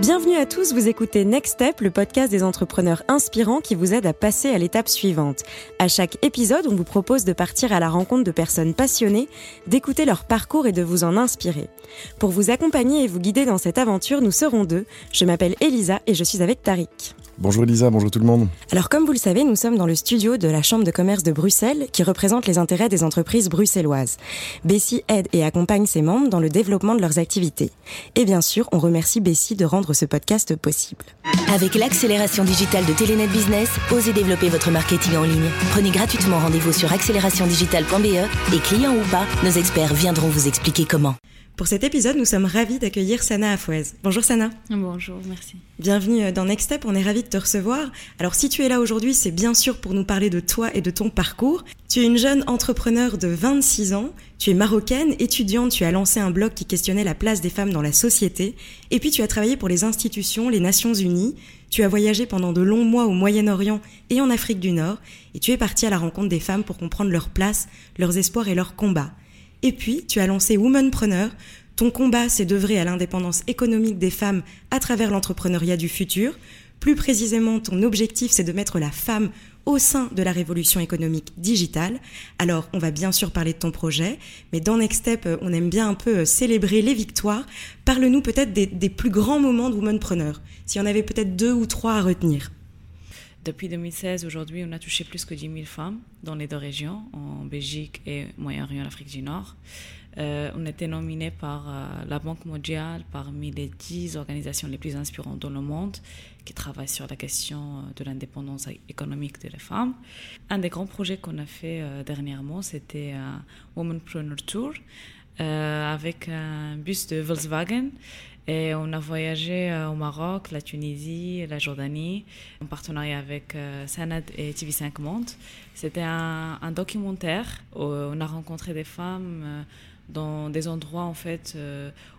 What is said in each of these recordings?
Bienvenue à tous, vous écoutez Next Step, le podcast des entrepreneurs inspirants qui vous aide à passer à l'étape suivante. À chaque épisode, on vous propose de partir à la rencontre de personnes passionnées, d'écouter leur parcours et de vous en inspirer. Pour vous accompagner et vous guider dans cette aventure, nous serons deux. Je m'appelle Elisa et je suis avec Tariq. Bonjour Elisa, bonjour tout le monde. Alors comme vous le savez, nous sommes dans le studio de la Chambre de commerce de Bruxelles qui représente les intérêts des entreprises bruxelloises. Bessie aide et accompagne ses membres dans le développement de leurs activités. Et bien sûr, on remercie Bessie de rendre ce podcast possible. Avec l'accélération digitale de Telenet Business, osez développer votre marketing en ligne. Prenez gratuitement rendez-vous sur accélérationdigitale.be et clients ou pas, nos experts viendront vous expliquer comment. Pour cet épisode, nous sommes ravis d'accueillir Sana Afouez. Bonjour Sana. Bonjour, merci. Bienvenue dans Next Step, on est ravis de te recevoir. Alors si tu es là aujourd'hui, c'est bien sûr pour nous parler de toi et de ton parcours. Tu es une jeune entrepreneur de 26 ans, tu es marocaine, étudiante, tu as lancé un blog qui questionnait la place des femmes dans la société, et puis tu as travaillé pour les institutions, les Nations Unies, tu as voyagé pendant de longs mois au Moyen-Orient et en Afrique du Nord, et tu es partie à la rencontre des femmes pour comprendre leur place, leurs espoirs et leurs combats. Et puis, tu as lancé Womanpreneur. Ton combat, c'est d'œuvrer à l'indépendance économique des femmes à travers l'entrepreneuriat du futur. Plus précisément, ton objectif, c'est de mettre la femme au sein de la révolution économique digitale. Alors, on va bien sûr parler de ton projet, mais dans Next Step, euh, on aime bien un peu euh, célébrer les victoires. Parle-nous peut-être des, plus grands moments de Womanpreneur, s'il y en avait peut-être deux ou trois à retenir. Depuis 2016, aujourd'hui, on a touché plus que 10 000 femmes dans les deux régions, en Belgique et Moyen-Orient, l'Afrique du Nord. Euh, on a été nominé par euh, la Banque mondiale parmi les 10 organisations les plus inspirantes dans le monde qui travaillent sur la question euh, de l'indépendance économique des femmes. Un des grands projets qu'on a fait euh, dernièrement, c'était un Womanpreneur Tour avec un bus de Volkswagen et on a voyagé euh, au Maroc, la Tunisie, la Jordanie, en partenariat avec euh, Sanad et TV5 Monde. C'était un, documentaire on a rencontré des femmes euh, dans des endroits, en fait,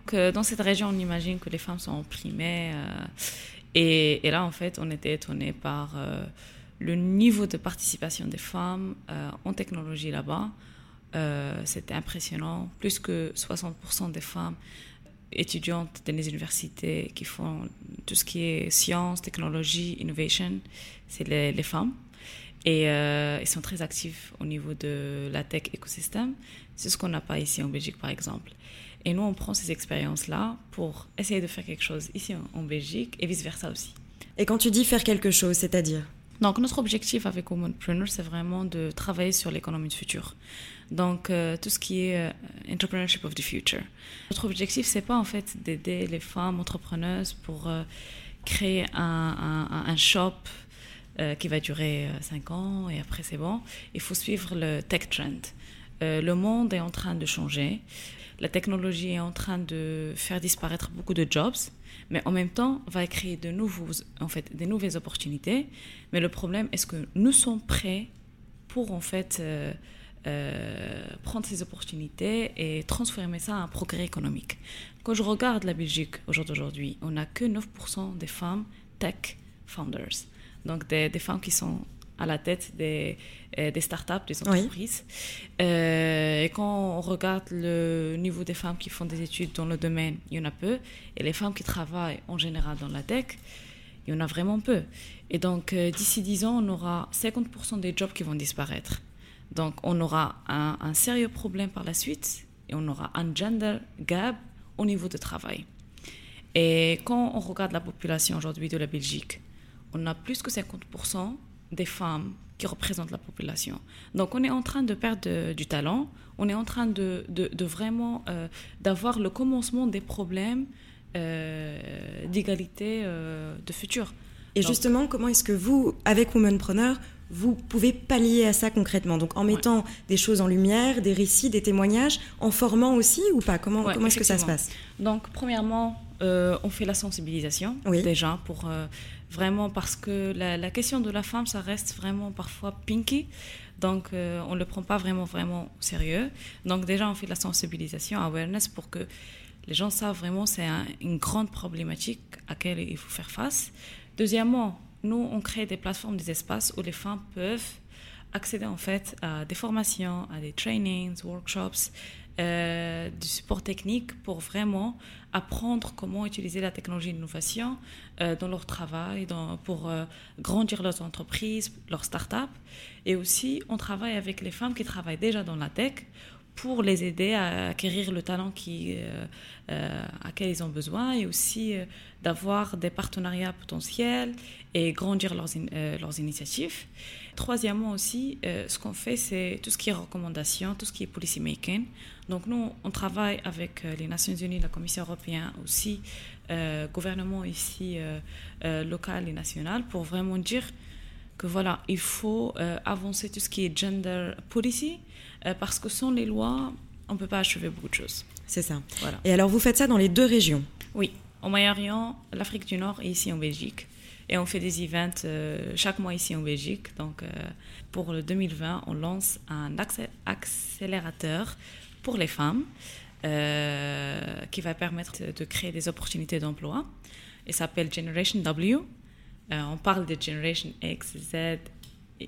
que dans cette région, on imagine que les femmes sont opprimées. Et, là, en fait, on était étonnés par le niveau de participation des femmes en technologie là-bas. C'était impressionnant. Plus que 60% des femmes étudiantes dans les universités qui font tout ce qui est science, technologie, innovation, c'est les, femmes. Et euh, ils sont très actifs au niveau de la tech écosystème. C'est ce qu'on n'a pas ici en Belgique, par exemple. Et nous, on prend ces expériences-là pour essayer de faire quelque chose ici en Belgique et vice-versa aussi. Et quand tu dis faire quelque chose, c'est-à-dire? Donc, notre objectif avec Womanpreneur, c'est vraiment de travailler sur l'économie du futur. Donc, euh, tout ce qui est euh, entrepreneurship of the future. Notre objectif, c'est pas en fait d'aider les femmes entrepreneuses pour euh, créer un, un, shop qui va durer 5 ans et après c'est bon. Il faut suivre le tech trend. le monde est en train de changer. La technologie est en train de faire disparaître beaucoup de jobs mais en même temps va créer de nouveaux, en fait, des nouvelles opportunités. Mais le problème, est-ce que nous sommes prêts pour en fait euh, euh, prendre ces opportunités et transformer ça en progrès économique Quand je regarde la Belgique aujourd'hui, on n'a que 9% des femmes tech founders, donc des, des femmes qui sont à la tête des, euh, des startups, des entreprises. Oui. Euh, et quand on regarde le niveau des femmes qui font des études dans le domaine, il y en a peu. Et les femmes qui travaillent en général dans la tech, il y en a vraiment peu. Et donc, euh, d'ici 10 ans, on aura 50% des jobs qui vont disparaître. Donc, on aura un, un, sérieux problème par la suite et on aura un gender gap au niveau du travail. Et quand on regarde la population aujourd'hui de la Belgique, on a plus que 50% des femmes qui représentent la population. Donc on est en train de perdre de, du talent, on est en train de, de, de vraiment euh, d'avoir le commencement des problèmes euh, d'égalité euh, de futur. Et Donc, justement, comment est-ce que vous, avec Womanpreneur, vous pouvez pallier à ça concrètement? Donc en mettant ouais. des choses en lumière, des récits, des témoignages, en formant aussi ou pas? Comment, ouais, comment est-ce que ça se passe? Donc premièrement, euh, on fait la sensibilisation oui. déjà pour euh, vraiment parce que la, question de la femme, ça reste vraiment parfois pinky. Donc euh, on ne le prend pas vraiment vraiment sérieux. Donc déjà on fait la sensibilisation, awareness pour que les gens savent vraiment c'est un, une grande problématique à laquelle il faut faire face. Deuxièmement, nous, on crée des plateformes, des espaces où les femmes peuvent accéder en fait à des formations, à des trainings, workshops, euh, du support technique pour vraiment apprendre comment utiliser la technologie d'innovation euh, dans leur travail, pour euh, grandir leurs entreprises, leurs startups. Et aussi, on travaille avec les femmes qui travaillent déjà dans la tech pour les aider à acquérir le talent qui, euh, euh, à quel ils ont besoin et aussi euh, d'avoir des partenariats potentiels et grandir leurs, leurs initiatives. Troisièmement aussi, ce qu'on fait, c'est tout ce qui est recommandations, tout ce qui est policy making. Donc nous, on travaille avec les Nations Unies, la Commission européenne aussi, gouvernement ici local et national, pour vraiment dire que voilà, il faut avancer tout ce qui est gender policy, parce que sans les lois, on ne peut pas achever beaucoup de choses. C'est ça. Voilà. Et alors, vous faites ça dans les deux régions? Oui, au Moyen-Orient, l'Afrique du Nord et ici en Belgique. Et on fait des events euh, chaque mois ici en Belgique. Donc, euh, pour le 2020, on lance un accé- accélérateur pour les femmes euh, qui va permettre de créer des opportunités d'emploi. Il s'appelle Generation W. Euh, on parle de Generation X, Z,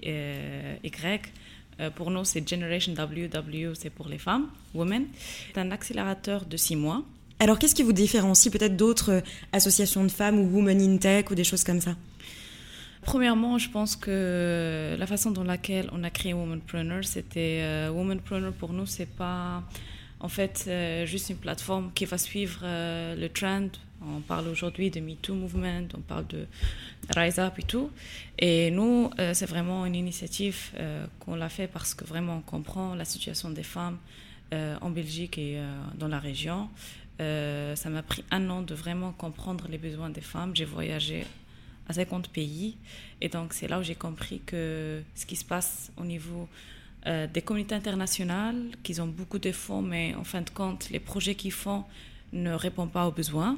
euh, Y. Euh, pour nous, c'est Generation W. W, c'est pour les femmes, women. C'est un accélérateur de six mois. Alors, qu'est-ce qui vous différencie peut-être d'autres euh, associations de femmes ou Women in Tech ou des choses comme ça? Premièrement, je pense que la façon dans laquelle on a créé Womanpreneur, c'était euh, Womanpreneur pour nous, c'est pas en fait euh, juste une plateforme qui va suivre le trend. On parle aujourd'hui de MeToo Movement, on parle de Rise Up et tout. Et nous, euh, c'est vraiment une initiative euh, qu'on l'a fait parce que vraiment on comprend la situation des femmes euh, en Belgique et dans la région. Ça m'a pris un an de vraiment comprendre les besoins des femmes. J'ai voyagé à 50 pays. Et donc, c'est là où j'ai compris que ce qui se passe au niveau des communautés internationales, qu'ils ont beaucoup de fonds, mais en fin de compte, les projets qu'ils font ne répondent pas aux besoins.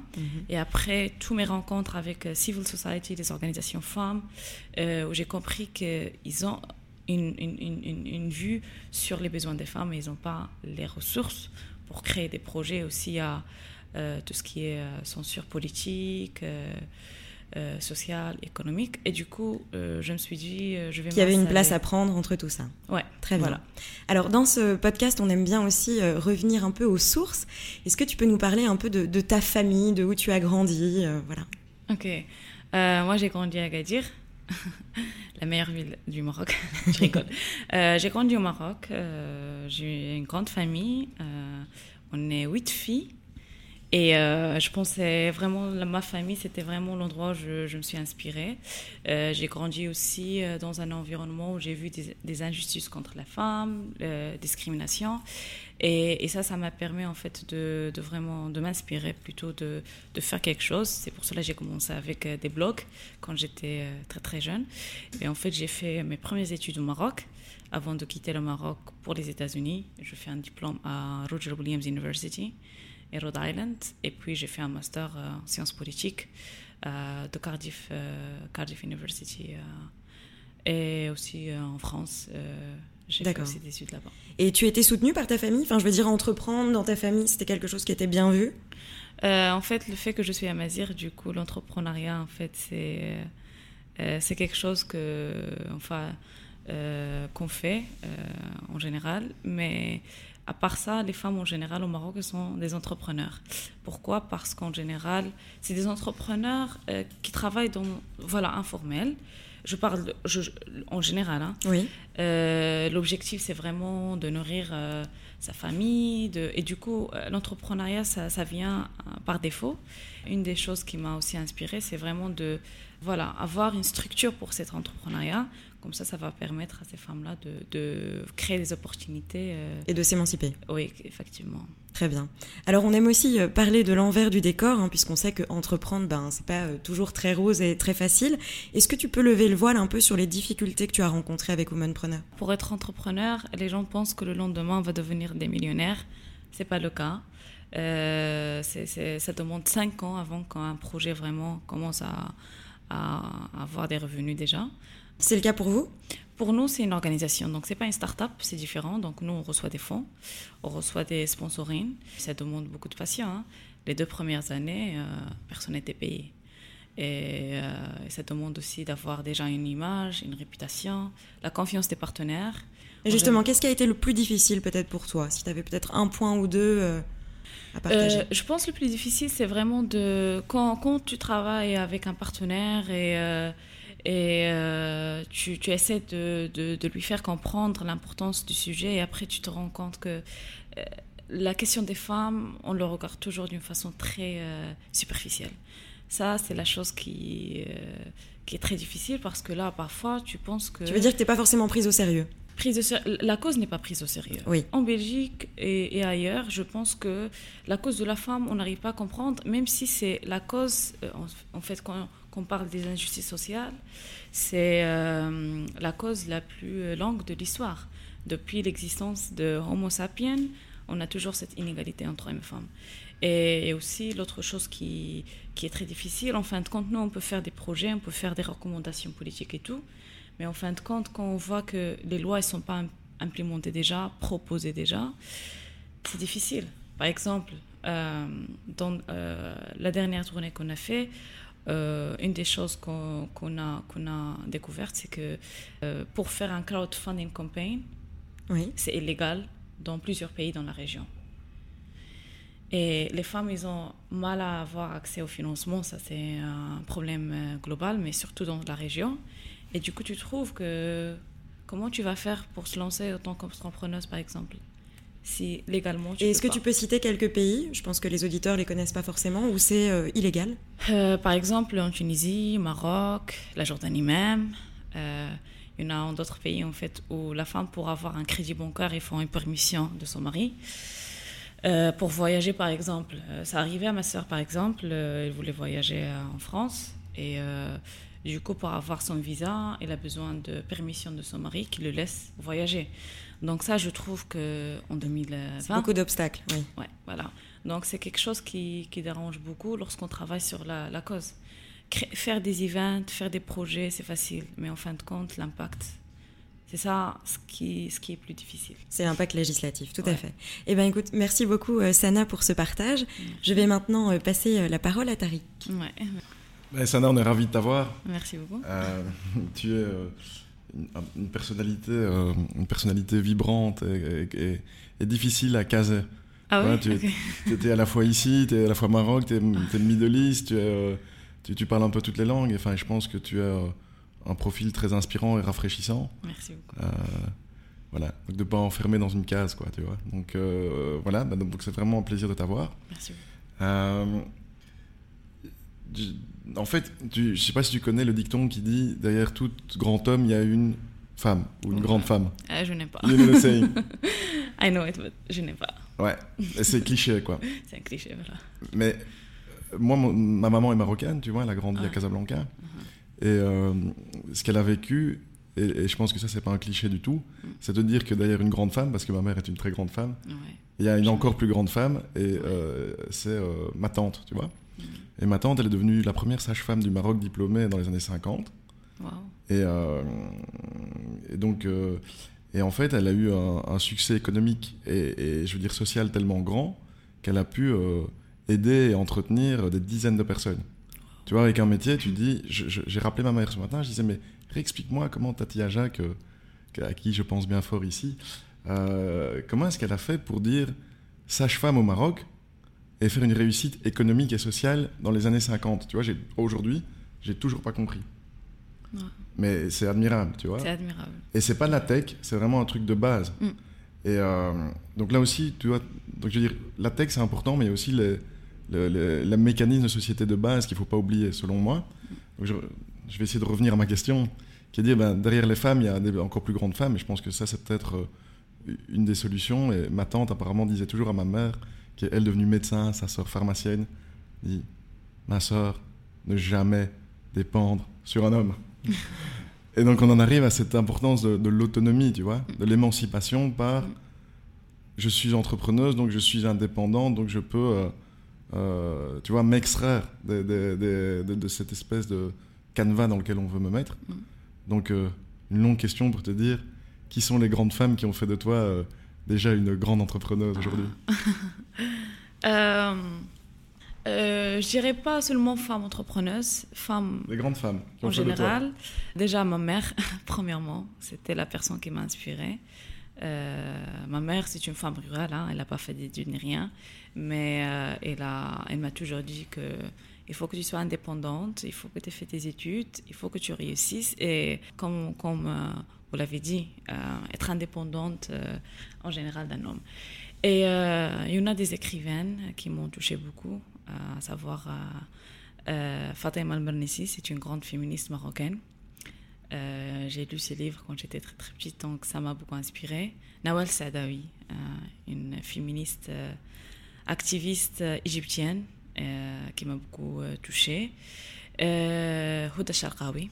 Et après, tous mes rencontres avec euh, civil society, les organisations femmes, euh, où j'ai compris qu'ils ont une, une, une, une- une vue sur les besoins des femmes, mais ils n'ont pas les ressources pour créer des projets aussi à euh, tout ce qui est censure politique, euh, euh, sociale, économique. Et du coup, euh, je me suis dit, euh, je vais Qu'il y avait une place à prendre entre tout ça. Ouais, Très bien. Voilà. Alors, dans ce podcast, on aime bien aussi revenir un peu aux sources. Est-ce que tu peux nous parler un peu de, de ta famille, de où tu as grandi Voilà. Ok. Moi, j'ai grandi à Agadir, la meilleure ville du Maroc. je rigole. J'ai grandi au Maroc. j'ai une grande famille. on est huit filles. Et euh, je pensais vraiment, ma famille, c'était vraiment l'endroit où je, me suis inspirée. Euh, j'ai grandi aussi euh, dans un environnement où j'ai vu des, injustices contre la femme, euh, discrimination. Et, ça, ça m'a permis en fait de, vraiment de m'inspirer plutôt de, de faire quelque chose. C'est pour cela que j'ai commencé avec des blogs quand j'étais très très jeune. Et en fait, j'ai fait mes premières études au Maroc avant de quitter le Maroc pour les États-Unis. Je fais un diplôme à Roger Williams University et Rhode Island. Et puis j'ai fait un master euh, en sciences politiques euh, de Cardiff, euh, Cardiff University et aussi en France. j'ai fait aussi des études là-bas. Et tu étais soutenue par ta famille? Enfin, je veux dire, entreprendre dans ta famille, c'était quelque chose qui était bien vu? Euh, en fait, le fait que je suis à Mazir, du coup, l'entrepreneuriat, en fait, c'est euh, c'est quelque chose que, enfin, euh, qu'on fait en général, mais à part ça, les femmes en général au Maroc sont des entrepreneurs. Pourquoi? Parce qu'en général, c'est des entrepreneurs euh, qui travaillent dans, voilà, informel. Je parle de- je- je- en général, hein. Oui. Euh, L'objectif, c'est vraiment de nourrir euh, sa famille. De, et du coup, l'entrepreneuriat, ça, ça vient par défaut. Une des choses qui m'a aussi inspirée, c'est vraiment de voilà, avoir une structure pour cet entrepreneuriat. Comme ça, ça va permettre à ces femmes-là de, de créer des opportunités. euh, Et de s'émanciper. oui, effectivement. Très bien. Alors, on aime aussi euh, parler de l'envers du décor, hein, puisqu'on sait que entreprendre, ben, c'est pas euh, toujours très rose et très facile. Est-ce que tu peux lever le voile un peu sur les difficultés que tu as rencontrées avec Womanpreneur? Pour être entrepreneur, les gens pensent que le lendemain, on va devenir des millionnaires. C'est pas le cas. Euh, ça demande cinq ans avant qu'un projet vraiment commence à, à avoir des revenus déjà. C'est le cas pour vous? Pour nous, c'est une organisation, donc c'est pas une start-up, c'est différent. Donc nous, on reçoit des fonds, on reçoit des sponsorings. Ça demande beaucoup de patience. hein. Les deux premières années, euh, personne n'était payé. Et euh, ça demande aussi d'avoir déjà une image, une réputation, la confiance des partenaires. Et justement, qu'est-ce qui a été le plus difficile peut-être pour toi? Si tu avais peut-être un point ou deux euh, à partager. je pense que le plus difficile, c'est vraiment de quand, quand, tu travailles avec un partenaire et et euh, tu, tu, essaies de, de, lui faire comprendre l'importance du sujet et après tu te rends compte que euh, la question des femmes, on le regarde toujours d'une façon très euh, superficielle. Ça, c'est la chose qui, qui est très difficile parce que là, parfois, tu penses que... Tu veux dire que tu n'es pas forcément prise au sérieux? Prise la cause n'est pas prise au sérieux. Oui. En Belgique et, et, ailleurs, je pense que la cause de la femme, on n'arrive pas à comprendre, même si c'est la cause, en, en fait, quand, on parle des injustices sociales, c'est euh, la cause la plus longue de l'histoire. Depuis l'existence de Homo sapiens, on a toujours cette inégalité entre hommes et femmes. Et, aussi, l'autre chose qui, qui, est très difficile, en fin de compte, nous, on peut faire des projets, on peut faire des recommandations politiques et tout, mais en fin de compte, quand on voit que les lois ne sont pas implémentées déjà, proposées déjà, c'est difficile. Par exemple, euh, dans euh, la dernière tournée qu'on a fait, euh, une des choses qu'on a, qu'on a découvertes, c'est que euh, pour faire un crowdfunding campaign, oui. c'est illégal dans plusieurs pays dans la région. Et les femmes, ils ont mal à avoir accès au financement, ça c'est un problème euh, global, mais surtout dans la région. Et du coup, tu trouves que comment tu vas faire pour se lancer en tant qu'entrepreneuse, par exemple? Si légalement Et est-ce que tu peux citer quelques pays Je pense que les auditeurs les connaissent pas forcément, où c'est euh, illégal? Euh, Par exemple, en Tunisie, Maroc, la Jordanie même. Euh, il y en a en d'autres pays en fait où la femme pour avoir un crédit bancaire il faut une permission de son mari. pour voyager par exemple, ça arrivait à ma sœur par exemple, elle voulait voyager en France et du coup pour avoir son visa, elle a besoin de permission de son mari qui le laisse voyager. Donc ça, je trouve que en 2020, beaucoup d'obstacles. Oui. Ouais, voilà. Donc c'est quelque chose qui, qui dérange beaucoup lorsqu'on travaille sur la, la cause. faire des events, faire des projets, c'est facile, mais en fin de compte, l'impact, c'est ça ce qui, ce qui est plus difficile. C'est l'impact législatif, tout à fait. Eh bien, écoute, merci beaucoup, euh, Sana, pour ce partage. Je vais maintenant euh, passer euh, la parole à Tariq. Ouais. Ben, Sana, on est ravis de t'avoir. Merci beaucoup. tu es une, personnalité, euh, une personnalité vibrante et, difficile à caser. Ah ouais, Tu étais à la fois ici, tu es à la fois Maroc, tu es, es, Middle East, euh, tu, tu, parles un peu toutes les langues. Enfin, je pense que tu as euh, un profil très inspirant et rafraîchissant. Merci beaucoup. voilà, donc de pas enfermer dans une case, quoi, tu vois. Donc voilà, bah, donc c'est vraiment un plaisir de t'avoir. Merci. En fait, tu, je sais pas si tu connais le dicton qui dit derrière tout grand homme, il y a une femme ou une grande femme. Euh, je n'ai pas. You know the saying. I know it, but je n'ai pas. Ouais, c'est cliché quoi. c'est un cliché, voilà. Mais euh, moi, ma maman est marocaine, tu vois, elle a grandi à ah. Casablanca. Uh-huh. Et euh, ce qu'elle a vécu, et, je pense que ça, c'est pas un cliché du tout, mm. c'est de dire que derrière une grande femme, parce que ma mère est une très grande femme, il y a une encore plus grande femme, et c'est ma tante, tu vois. Et ma tante, elle est devenue la première sage-femme du Maroc diplômée dans les années 50. Et, euh, et, donc, euh, et en fait, elle a eu un, succès économique et, je veux dire social tellement grand qu'elle a pu euh, aider et entretenir des dizaines de personnes. Tu vois, avec un métier, tu dis, j'ai rappelé ma mère ce matin, je disais, mais réexplique-moi comment Tatia Jacques, à qui je pense bien fort ici, comment est-ce qu'elle a fait pour dire sage-femme au Maroc et faire une réussite économique et sociale dans les années 50. Tu vois, aujourd'hui, j'ai toujours pas compris. Mais c'est admirable, tu vois. C'est admirable. Et c'est pas la tech, c'est vraiment un truc de base. Mm. Et euh, donc là aussi, tu vois, donc je veux dire, la tech c'est important, mais il y a aussi le, le, mécanisme de société de base qu'il faut pas oublier, selon moi. Donc je, je, vais essayer de revenir à ma question, qui est de dire, ben, derrière les femmes, il y a des encore plus grandes femmes, et je pense que ça, c'est peut-être euh, une des solutions. Et ma tante, apparemment, disait toujours à ma mère, qui est elle devenue médecin, sa sœur pharmacienne, dit Ma sœur, ne jamais dépendre sur un homme. Et donc on en arrive à cette importance de, l'autonomie, tu vois, de l'émancipation par je suis entrepreneuse, donc je suis indépendante, donc je peux, euh, euh, tu vois, m'extraire de, cette espèce de canevas dans lequel on veut me mettre. Donc euh, une longue question pour te dire qui sont les grandes femmes qui ont fait de toi déjà une grande entrepreneuse aujourd'hui? Euh, euh, Je dirais pas seulement femme entrepreneuse, femme. Les grandes femmes. en général. Déjà, ma mère, premièrement, c'était la personne qui m'a inspirée. ma mère, c'est une femme rurale, hein, elle n'a pas fait d'études ni rien, mais elle, a, elle m'a toujours dit que il faut que tu sois indépendante, il faut que tu aies fait tes études, il faut que tu réussisses. Et comme, comme vous l'avez dit, être indépendante en général d'un homme. Et il y en a des écrivaines qui m'ont touché beaucoup, à savoir euh, Fatima Al-Mernissi, c'est une grande féministe marocaine. Euh, j'ai lu ses livres quand j'étais très très petite, donc ça m'a beaucoup inspiré. Nawal Sadawi, euh, une féministe activiste égyptienne qui m'a beaucoup touchée. Huda Sharqawi,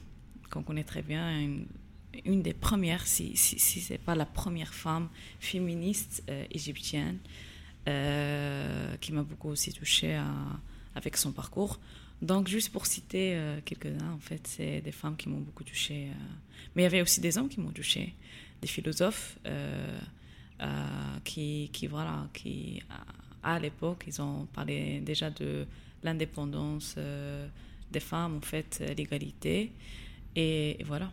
qu'on connaît très bien, une, des premières, si, si, si ce n'est pas la première femme féministe égyptienne, qui m'a beaucoup aussi touchée avec son parcours. Donc, juste pour citer euh, quelques-uns, en fait, c'est des femmes qui m'ont beaucoup touchée. Euh. Mais il y avait aussi des hommes qui m'ont touchée, des philosophes euh, qui, qui, voilà, qui, à, l'époque, ils ont parlé déjà de l'indépendance des femmes, en fait, l'égalité. Et, voilà.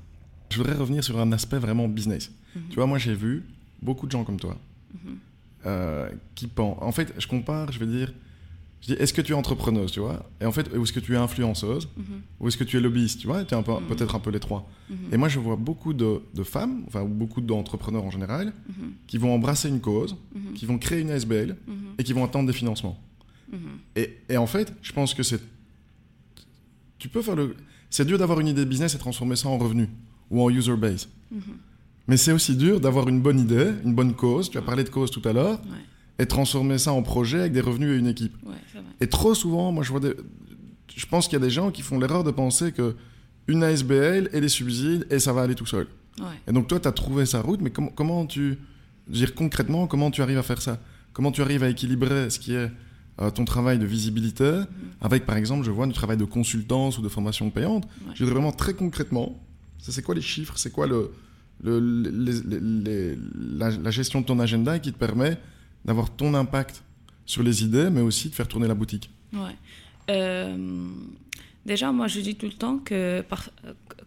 Je voudrais revenir sur un aspect vraiment business. Mhm. Tu vois, moi, j'ai vu beaucoup de gens comme toi mhm. qui pensent. En fait, je compare, je veux dire je dis, est-ce que tu es entrepreneuse, tu vois? Et en fait, est-ce que tu es influenceuse? Mhm. Ou est-ce que tu es lobbyiste, tu vois? Tu es un peu, peut-être un peu les trois. Et moi, je vois beaucoup de, femmes, enfin, beaucoup d'entrepreneurs en général, qui vont embrasser une cause, qui vont créer une ASBL et qui vont attendre des financements. Et, et, en fait, je pense que c'est. Tu peux faire le. C'est dur d'avoir une idée de business et transformer ça en revenu ou en user base. Mais c'est aussi dur d'avoir une bonne idée, une bonne cause. Tu as parlé de cause tout à l'heure et transformer ça en projet avec des revenus et une équipe. Et trop souvent, moi je vois des... Je pense qu'il y a des gens qui font l'erreur de penser que une ASBL et les subsides et ça va aller tout seul. Et donc toi, tu as trouvé sa route, mais comment tu... Dire concrètement, comment tu arrives à faire ça? Comment tu arrives à équilibrer ce qui est euh, ton travail de visibilité mm-hmm. avec, par exemple, je vois du travail de consultance ou de formation payante? Je veux vraiment très concrètement, c'est quoi les chiffres? C'est quoi la, gestion de ton agenda qui te permet d'avoir ton impact sur les idées, mais aussi de faire tourner la boutique? Ouais. Euh, déjà, moi, je dis tout le temps que,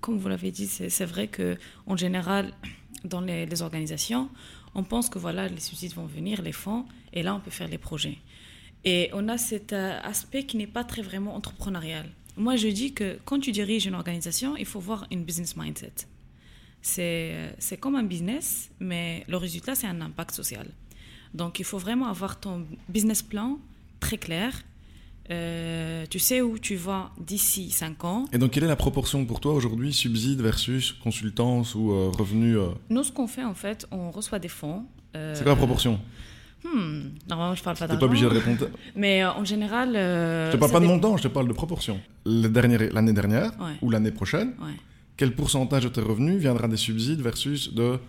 comme vous l'avez dit, c'est vrai que en général, dans les, organisations, on pense que voilà, les subsides vont venir, les fonds, et là, on peut faire les projets. Et on a cet euh, aspect qui n'est pas très vraiment entrepreneurial. Moi, je dis que quand tu diriges une organisation, il faut voir une business mindset. C'est comme un business, mais le résultat, c'est un impact social. Donc, il faut vraiment avoir ton business plan très clair. Euh, tu sais où tu vas d'ici 5 ans. Et donc, quelle est la proportion pour toi aujourd'hui, subside versus consultance ou euh, revenu euh? Nous, ce qu'on fait, en fait, on reçoit des fonds. C'est quoi la proportion? Hmm, Normalement, je parle pas d'argent. Tu pas obligé de répondre. Mais en général. je te parle pas de montant, je te parle de proportion. L'année dernière ou l'année prochaine, quel pourcentage de tes revenus viendra des subsides versus de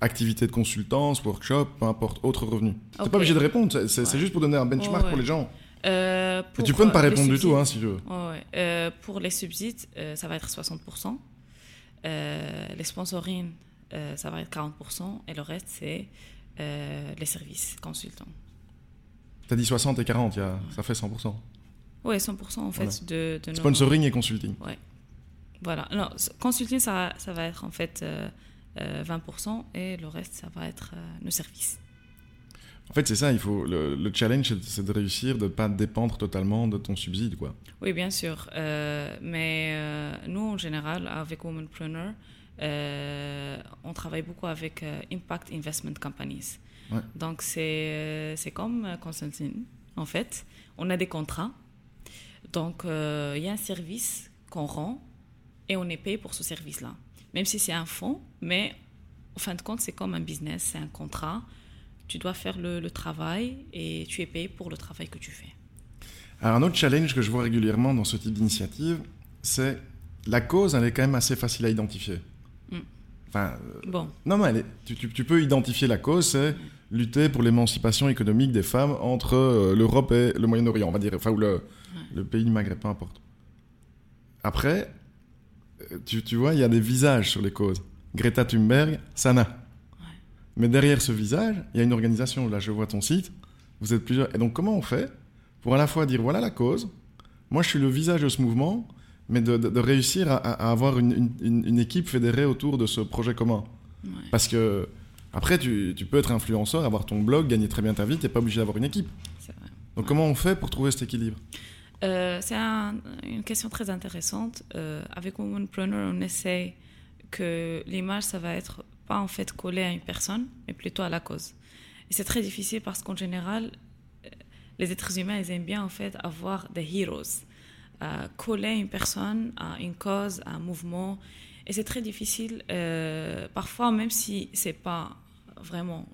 activité de consultance, workshop, peu importe, autre revenu. Tu n'es pas obligé de répondre, c'est juste pour donner un benchmark pour les gens. Euh, tu peux ne pas répondre du tout, hein, si tu veux. Euh, pour les subsides, euh, ça va être 60%. les sponsorings, ça va être 40%. Et le reste, c'est les services consultants. Tu as dit 60 et 40, ça fait 100%. Oui, 100% en fait de, de Sponsoring et consulting. Ouais. Voilà. Non, consulting, ça, ça va être en fait 20% euh, et le reste, ça va être euh, nos services. En fait, c'est ça, il faut, le, challenge, c'est de réussir, de ne pas dépendre totalement de ton subside. Quoi. Oui, bien sûr. Euh, mais nous, en général, avec Womanpreneur, on travaille beaucoup avec Impact Investment Companies. Donc, c'est comme Constantin, en fait. On a des contrats. Donc, il y a un service qu'on rend et on est payé pour ce service-là même si c'est un fonds, mais au fin de compte, c'est comme un business, c'est un contrat. Tu dois faire le, travail et tu es payé pour le travail que tu fais. Alors, un autre challenge que je vois régulièrement dans ce type d'initiative, c'est la cause, elle est quand même assez facile à identifier. Mm. Enfin, euh, bon. Non, mais tu, peux identifier la cause, c'est lutter pour l'émancipation économique des femmes entre euh, l'Europe et le Moyen-Orient, on va dire, enfin, ou le, le pays du Maghreb, peu importe. Après, tu, vois, il y a des visages sur les causes. Greta Thunberg, Sana. Mais derrière ce visage, il y a une organisation. Là, je vois ton site. Vous êtes plusieurs. Et donc, comment on fait pour à la fois dire voilà la cause, moi je suis le visage de ce mouvement, mais de, réussir à, avoir une, équipe fédérée autour de ce projet commun Parce que. Après, tu, tu, peux être influenceur, avoir ton blog, gagner très bien ta vie, tu n'es pas obligé d'avoir une équipe. Vrai. Donc comment on fait pour trouver cet équilibre? Euh, C'est un, une question très intéressante. Euh, avec Womanpreneur, on essaie que l'image, ça va être pas en fait collé à une personne, mais plutôt à la cause. Et c'est très difficile parce qu'en général, euh, les êtres humains, ils aiment bien en fait avoir des heroes, coller une personne à une cause, à un mouvement. Et c'est très difficile, euh, parfois, même si c'est pas vraiment,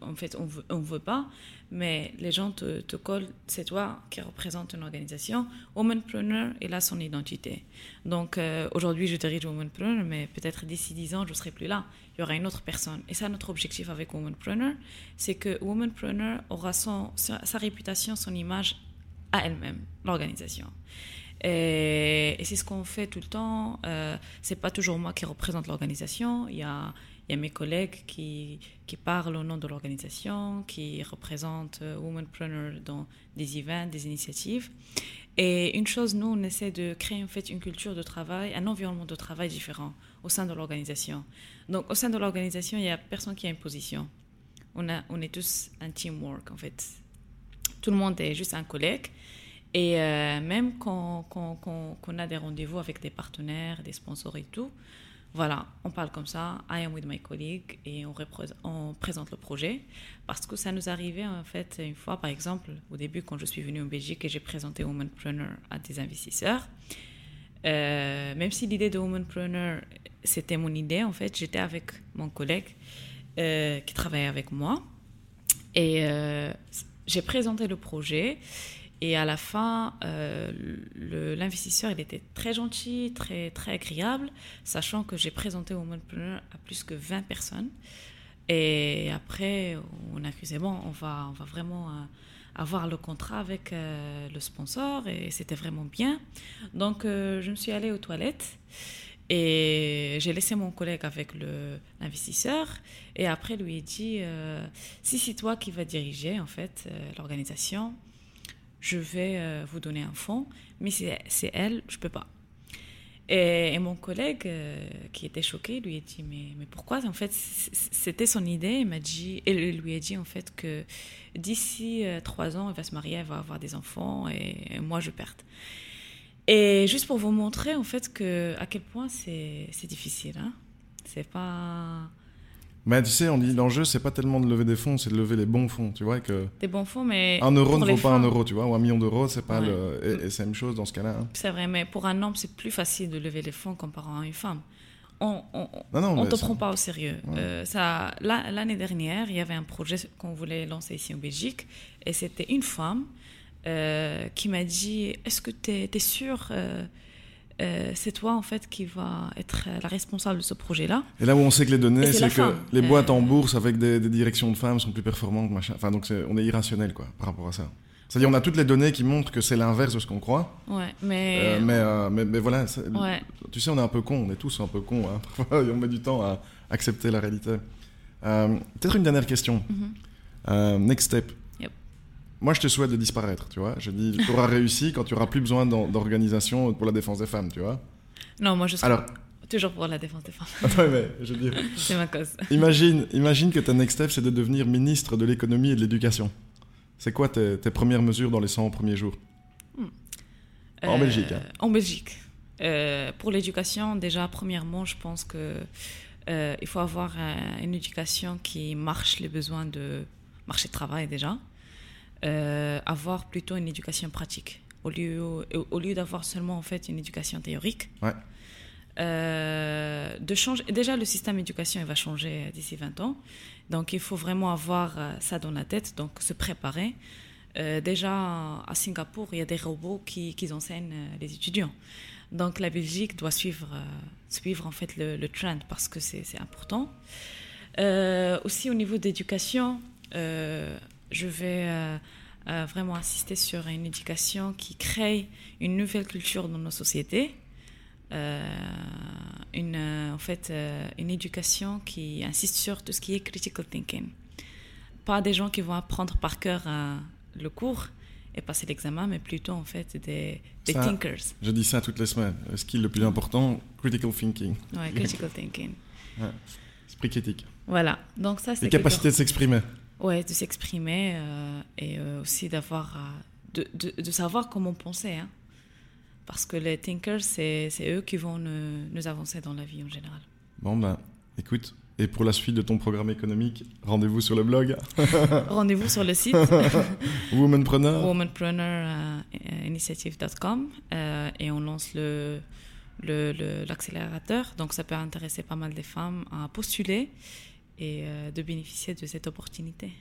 en fait, on veut, veut pas, mais les gens te, collent, c'est toi qui représente une organisation. Womanpreneur, il a son identité. Donc euh, aujourd'hui, je dirige Womanpreneur, mais peut-être d'ici 10 ans, je ne serai plus là. Il y aura une autre personne. Et ça, notre objectif avec Womanpreneur, c'est que Womanpreneur aura son, sa réputation, son image à elle-même, l'organisation. Et, c'est ce qu'on fait tout le temps. Euh, c'est pas toujours moi qui représente l'organisation. Il y a y a mes collègues qui, qui parlent au nom de l'organisation, qui représentent euh, Womanpreneur dans des events, des initiatives. Et une chose, nous, on essaie de créer en fait une culture de travail, un environnement de travail différent au sein de l'organisation. Donc, au sein de l'organisation, il n'y a personne qui a une position. On, a, on est tous un teamwork, en fait. Tout le monde est juste un collègue. Et euh, même quand, quand, on a des rendez-vous avec des partenaires, des sponsors et tout, voilà, on parle comme ça, I am with my colleague, et on, présente le projet. Parce que ça nous arrivait, en fait, une fois, par exemple, au début, quand je suis venue en Belgique et j'ai présenté Womanpreneur à des investisseurs, euh, même si l'idée de Womanpreneur, c'était mon idée, en fait, j'étais avec mon collègue euh, qui travaillait avec moi. Et j'ai présenté le projet. Et à la fin, euh, l'investisseur, il était très gentil, très, très agréable, sachant que j'ai présenté Womanpreneur à plus que 20 personnes. Et après, on a c'est bon, on va, on va vraiment euh, avoir le contrat avec euh, le sponsor, et c'était vraiment bien. Donc, je me suis allée aux toilettes. Et j'ai laissé mon collègue avec l'investisseur et après lui ai dit si c'est toi qui vas diriger en fait l'organisation, je vais euh, vous donner un fonds, mais c'est elle, je peux pas. Et, mon collègue, euh, qui était choqué, lui a dit mais, mais pourquoi? En fait, c'était son idée. Il m'a dit, et lui a dit en fait que d'ici euh, trois ans, elle va se marier, elle va avoir des enfants, et, et moi je perds. Et juste pour vous montrer en fait que à quel point c'est difficile. Hein c'est pas mais tu sais, on dit l'enjeu, c'est pas tellement de lever des fonds, c'est de lever les bons fonds, tu vois. Que des bons fonds, mais. Un euro ne vaut pas un euro, tu vois, ou un million d'euros, c'est pas ouais. le. Et, et c'est la même chose dans ce cas-là. Hein. C'est vrai, mais pour un homme, c'est plus facile de lever les fonds comparant à une femme. On ne te prend pas au sérieux. Ouais. Euh, ça, L'année dernière, il y avait un projet qu'on voulait lancer ici en Belgique, et c'était une femme euh, qui m'a dit Est-ce que tu es, es sûr euh, euh, c'est toi en fait qui va être la responsable de ce projet-là. Et là où on sait que les données, c'est que femme. les boîtes euh... en bourse avec des, des, directions de femmes sont plus performantes, machin. Enfin, donc est, on est irrationnel quoi par rapport à ça. C'est-à-dire on a toutes les données qui montrent que c'est l'inverse de ce qu'on croit. Ouais, mais... Euh, mais, euh, mais, mais voilà, ouais. tu sais, on est un peu con, on est tous un peu cons. Hein. Parfois, on met du temps à accepter la réalité. Peut-être une dernière question. Mm -hmm. next step. Moi, je te souhaite de disparaître, tu vois. Je dis, tu auras réussi quand tu auras plus besoin d'organisation pour la défense des femmes, tu vois. Non, moi, je serai Alors, toujours pour la défense des femmes. ouais, mais je veux dire. c'est ma cause. Imagine, imagine que ta next step, c'est de devenir ministre de l'économie et de l'éducation. C'est quoi tes, tes, premières mesures dans les 100 premiers jours? Hmm. En euh, Belgique. Hein. En Belgique. Euh, pour l'éducation, déjà, premièrement, je pense que euh, il faut avoir une éducation qui marche les besoins de marché de travail déjà euh, avoir plutôt une éducation pratique au lieu, au lieu d'avoir seulement en fait une éducation théorique. Ouais. Euh, de changer. Déjà, le système d'éducation va changer d'ici 20 ans. Donc, il faut vraiment avoir ça dans la tête, donc se préparer. Euh, déjà, à Singapour, il y a des robots qui, qui enseignent les étudiants. Donc, la Belgique doit suivre, suivre en fait le, le trend parce que c'est important. Euh, aussi, au niveau d'éducation, je vais euh, euh, vraiment insister sur une éducation qui crée une nouvelle culture dans nos sociétés. Euh, une, en fait, une éducation qui insiste sur tout ce qui est critical thinking. Pas des gens qui vont apprendre par cœur le cours et passer l'examen, mais plutôt en fait des, des ça, thinkers. Je dis ça toutes les semaines. Le skill le plus important, critical thinking. Ouais, critical thinking. Ouais. Esprit critique. Voilà, donc ça c'est... Les capacités de s'exprimer. Ouais, de s'exprimer euh, et euh, aussi d'avoir... euh, de, de, de savoir comment penser. Hein. Parce que les thinkers, c'est eux qui vont nous, nous avancer dans la vie en général. Bon, ben, écoute. Et pour la suite de ton programme économique, rendez-vous sur le blog Rendez-vous sur le site Womanpreneur. womanpreneurinitiative.com euh, et on lance le le- le- l'accélérateur. Donc ça peut intéresser pas mal de femmes à postuler et euh, de bénéficier de cette opportunité.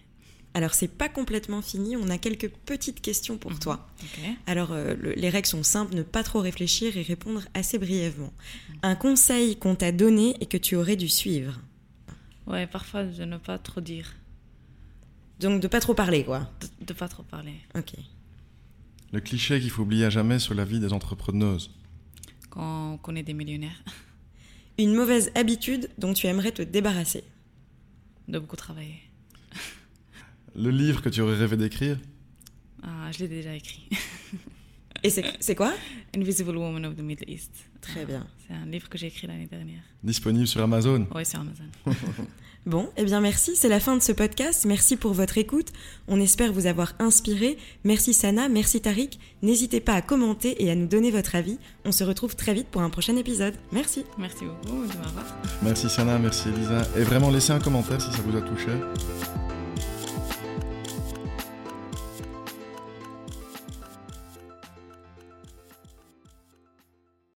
Alors c'est pas complètement fini, on a quelques petites questions pour toi. Ok. Alors euh, le- les règles sont simples, ne pas trop réfléchir et répondre assez brièvement. Un conseil qu'on t'a donné et que tu aurais dû suivre. Ouais, parfois de ne pas trop dire, Donc de pas trop parler quoi. de, de pas trop parler. Ok. Le cliché qu'il faut oublier à jamais sur la vie des entrepreneuses. Quand on connaît des millionnaires, Une mauvaise habitude dont tu aimerais te débarrasser. De beaucoup travailler. Le livre que tu aurais rêvé d'écrire? Ah, je l'ai déjà écrit. Et c'est quoi? Invisible Woman of the Middle East. Très bien. C'est un livre que j'ai écrit l'année dernière. Disponible sur Amazon. Ouais, sur Amazon. Bon, eh bien merci, c'est la fin de ce podcast. Merci pour votre écoute. On espère vous avoir inspiré. Merci Sana, merci Tariq. N'hésitez pas à commenter et à nous donner votre avis. On se retrouve très vite pour un prochain épisode. Merci. Merci beaucoup. Merci Sana, merci Elisa. Et vraiment laissez un commentaire si ça vous a touché.